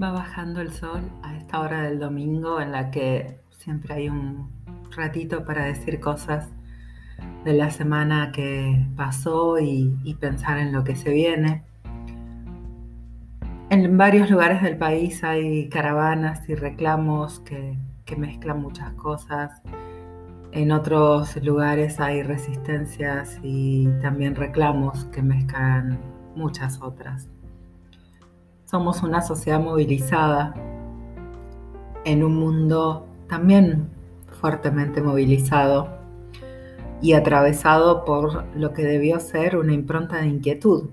Va bajando el sol a esta hora del domingo en la que siempre hay un ratito para decir cosas de la semana que pasó y, pensar en lo que se viene. En varios lugares del país hay caravanas y reclamos que, mezclan muchas cosas. En otros lugares hay resistencias y también reclamos que mezclan muchas otras. Somos una sociedad movilizada en un mundo también fuertemente movilizado y atravesado por lo que debió ser una impronta de inquietud,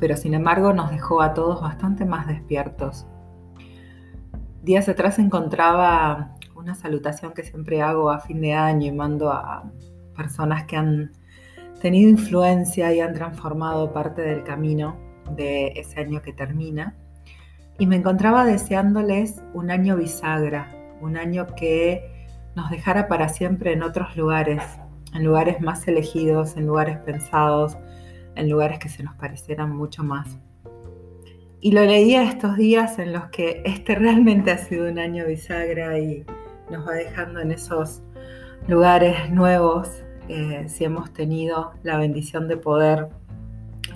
pero sin embargo nos dejó a todos bastante más despiertos. Días atrás encontraba una salutación que siempre hago a fin de año y mando a personas que han tenido influencia y han transformado parte del camino de ese año que termina y me encontraba deseándoles un año bisagra, un año que nos dejara para siempre en otros lugares, en lugares más elegidos, en lugares pensados, en lugares que se nos parecieran mucho más. Y lo leía estos días en los que este realmente ha sido un año bisagra y nos va dejando en esos lugares nuevos, eh, si hemos tenido la bendición de poder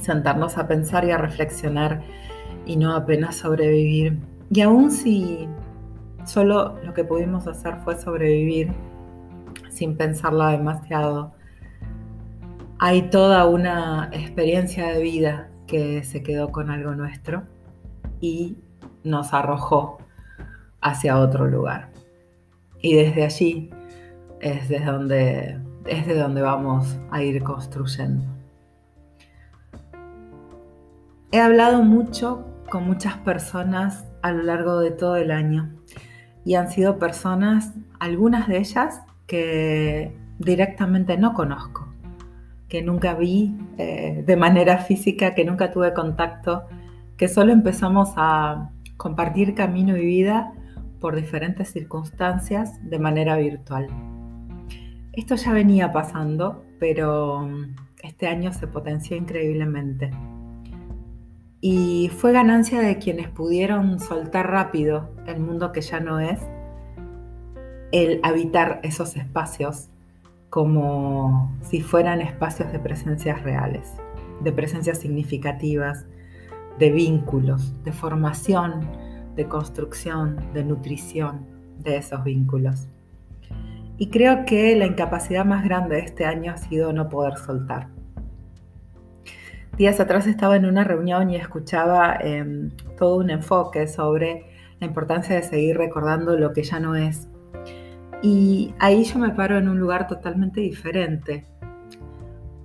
sentarnos a pensar y a reflexionar y no apenas sobrevivir. Y aún si solo lo que pudimos hacer fue sobrevivir sin pensarla demasiado, hay toda una experiencia de vida que se quedó con algo nuestro y nos arrojó hacia otro lugar. Y desde allí es desde donde, es de donde vamos a ir construyendo. He hablado mucho con muchas personas a lo largo de todo el año y han sido personas, algunas de ellas, que directamente no conozco, que nunca vi eh, de manera física, que nunca tuve contacto, que solo empezamos a compartir camino y vida por diferentes circunstancias de manera virtual. Esto ya venía pasando, pero este año se potenció increíblemente y fue ganancia de quienes pudieron soltar rápido el mundo que ya no es, el habitar esos espacios como si fueran espacios de presencias reales, de presencias significativas, de vínculos, de formación, de construcción, de nutrición de esos vínculos. Y creo que la incapacidad más grande de este año ha sido no poder soltar días atrás estaba en una reunión y escuchaba em, todo un enfoque sobre la importancia de seguir recordando lo que ya no es. Y ahí yo me paro en un lugar totalmente diferente.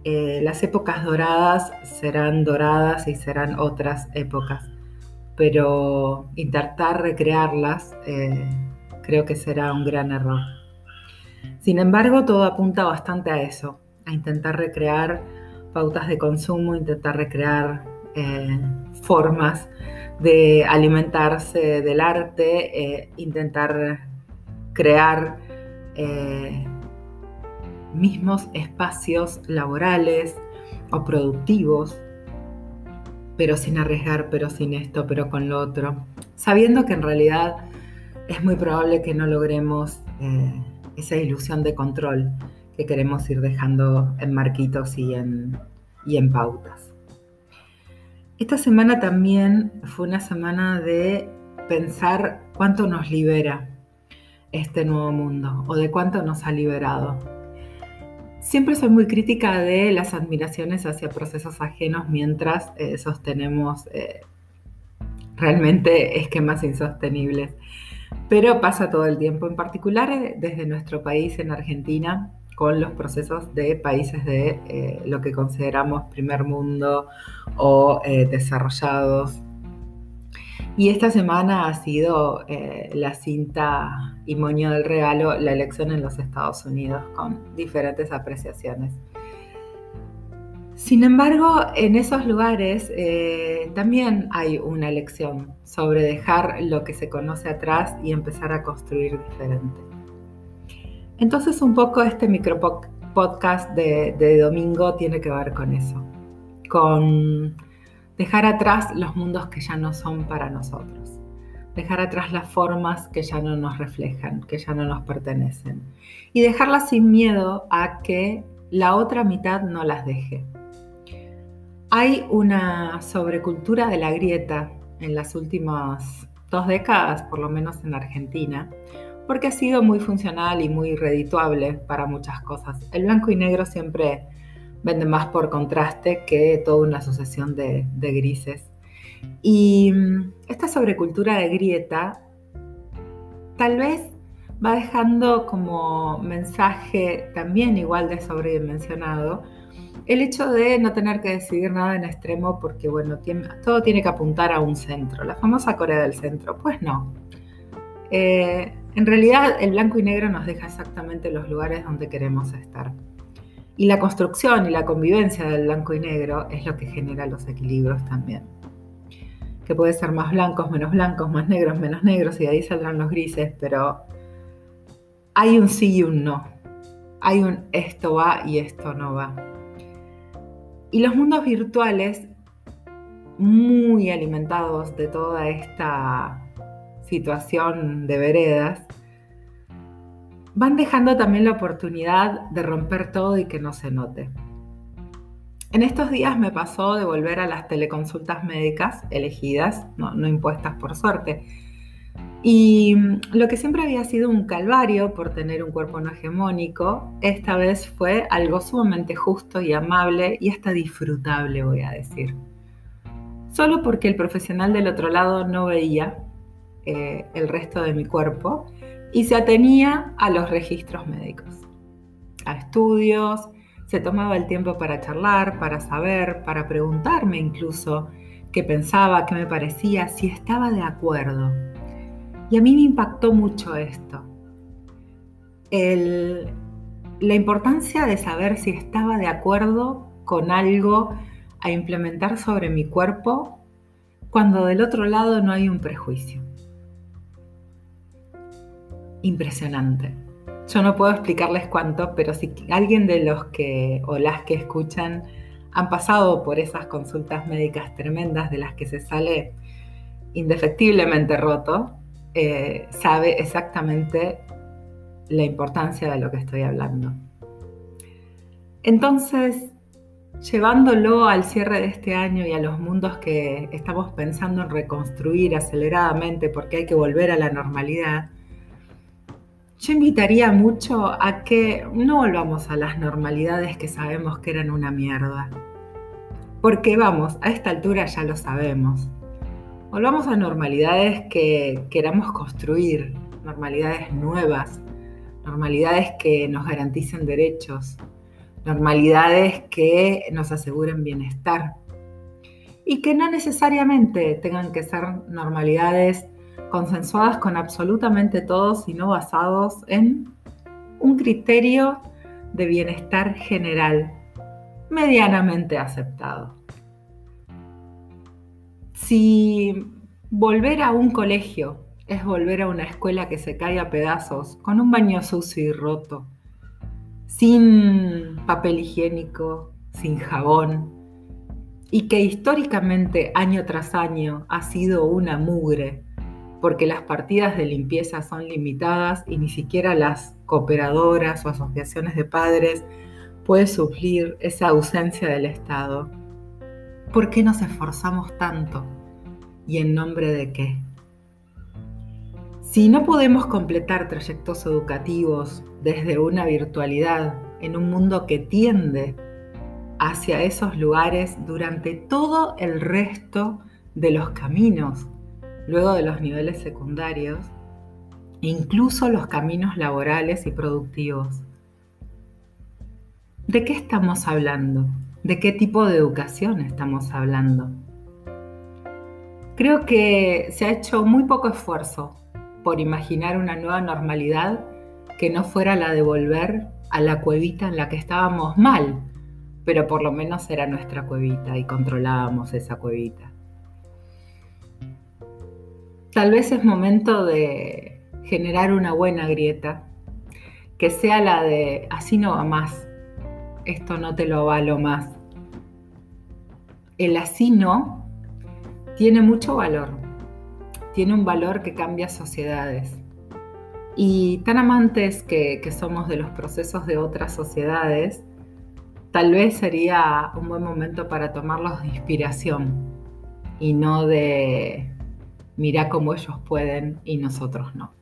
Eh, las épocas doradas serán doradas y serán otras épocas, pero intentar recrearlas eh, creo que será un gran error. Sin embargo, todo apunta bastante a eso, a intentar recrear pautas de consumo, intentar recrear eh, formas de alimentarse del arte, eh, intentar crear eh, mismos espacios laborales o productivos, pero sin arriesgar, pero sin esto, pero con lo otro, sabiendo que en realidad es muy probable que no logremos esa ilusión de control que queremos ir dejando en marquitos y en, y en pautas. Esta semana también fue una semana de pensar cuánto nos libera este nuevo mundo o de cuánto nos ha liberado. Siempre soy muy crítica de las admiraciones hacia procesos ajenos mientras eh, sostenemos eh, realmente esquemas insostenibles. Pero pasa todo el tiempo, en particular eh, desde nuestro país en Argentina, con los procesos de países de eh, lo que consideramos primer mundo o eh, desarrollados. Y esta semana ha sido eh, la cinta y moño del regalo, la elección en los Estados Unidos, con diferentes apreciaciones. Sin embargo, en esos lugares también hay una elección sobre dejar lo que se conoce atrás y empezar a construir diferente. Entonces un poco este micro podcast de, domingo tiene que ver con eso, con dejar atrás los mundos que ya no son para nosotros, dejar atrás las formas que ya no nos reflejan, que ya no nos pertenecen, y dejarlas sin miedo a que la otra mitad no las deje. Hay una sobrecultura de la grieta en las últimas dos décadas, por lo menos en Argentina, porque ha sido muy funcional y muy redituable para muchas cosas. El blanco y negro siempre vende más por contraste que toda una de, de grises. Y mm, esta sobrecultura de grieta tal vez va dejando como mensaje también igual de sobredimensionado el hecho de no tener que decidir nada en extremo porque, bueno, todo tiene que apuntar a un centro, la famosa Corea del Centro. Pues no. Eh, en realidad el blanco y negro nos deja exactamente los lugares donde queremos estar. Y la construcción y la convivencia del blanco y negro es lo que genera los equilibrios también. Que puede ser más blancos, menos blancos, más negros, menos negros, y de ahí saldrán los grises, pero hay un sí y un no. Hay un esto va y esto no va. Y los mundos virtuales, muy alimentados de toda esta situación de veredas, van dejando también la oportunidad de romper todo y que no se note. En estos días me pasó de volver a las teleconsultas médicas elegidas, no, no impuestas por suerte, y lo que siempre había sido un calvario por tener un cuerpo no hegemónico, esta vez fue algo sumamente justo y amable y hasta disfrutable, voy a decir. Solo porque el profesional del otro lado no veía eh, el resto de mi cuerpo y se atenía a los registros médicos, a estudios, se tomaba el tiempo para charlar, para saber, para preguntarme incluso qué pensaba, qué me parecía, si estaba de acuerdo. Y a mí me impactó mucho esto. la importancia de saber si estaba de acuerdo con algo a implementar sobre mi cuerpo cuando del otro lado no hay un prejuicio. Impresionante. Yo no puedo explicarles cuánto, pero si alguien de los que o las que escuchan han pasado por esas consultas médicas tremendas de las que se sale indefectiblemente roto, eh, sabe exactamente la importancia de lo que estoy hablando. Entonces, llevándolo al cierre de este año y a los mundos que estamos pensando en reconstruir aceleradamente porque hay que volver a la normalidad, yo invitaría mucho a que no volvamos a las normalidades que sabemos que eran una mierda. Porque vamos, a esta altura ya lo sabemos. Volvamos a normalidades que queramos construir, normalidades nuevas, normalidades que nos garanticen derechos, normalidades que nos aseguren bienestar y que no necesariamente tengan que ser normalidades consensuadas con absolutamente todos, sino basados en un criterio de bienestar general medianamente aceptado. Si volver a un colegio es volver a una escuela que se cae a pedazos, con un baño sucio y roto, sin papel higiénico, sin jabón, y que históricamente año tras año ha sido una mugre, porque las partidas de limpieza son limitadas y ni siquiera las cooperadoras o asociaciones de padres pueden suplir esa ausencia del Estado. ¿Por qué nos esforzamos tanto? ¿Y en nombre de qué? Si no podemos completar trayectos educativos desde una virtualidad en un mundo que tiende hacia esos lugares durante todo el resto de los caminos, luego de los niveles secundarios, incluso los caminos laborales y productivos. ¿De qué estamos hablando? ¿De qué tipo de educación estamos hablando? Creo que se ha hecho muy poco esfuerzo por imaginar una nueva normalidad que no fuera la de volver a la cuevita en la que estábamos mal, pero por lo menos era nuestra cuevita y controlábamos esa cuevita. Tal vez es momento de generar una buena grieta, que sea la de así no va más, esto no te lo avalo más. El así no tiene mucho valor, tiene un valor que cambia sociedades. Y tan amantes que, que somos de los procesos de otras sociedades, tal vez sería un buen momento para tomarlos de inspiración y no de mira cómo ellos pueden y nosotros no.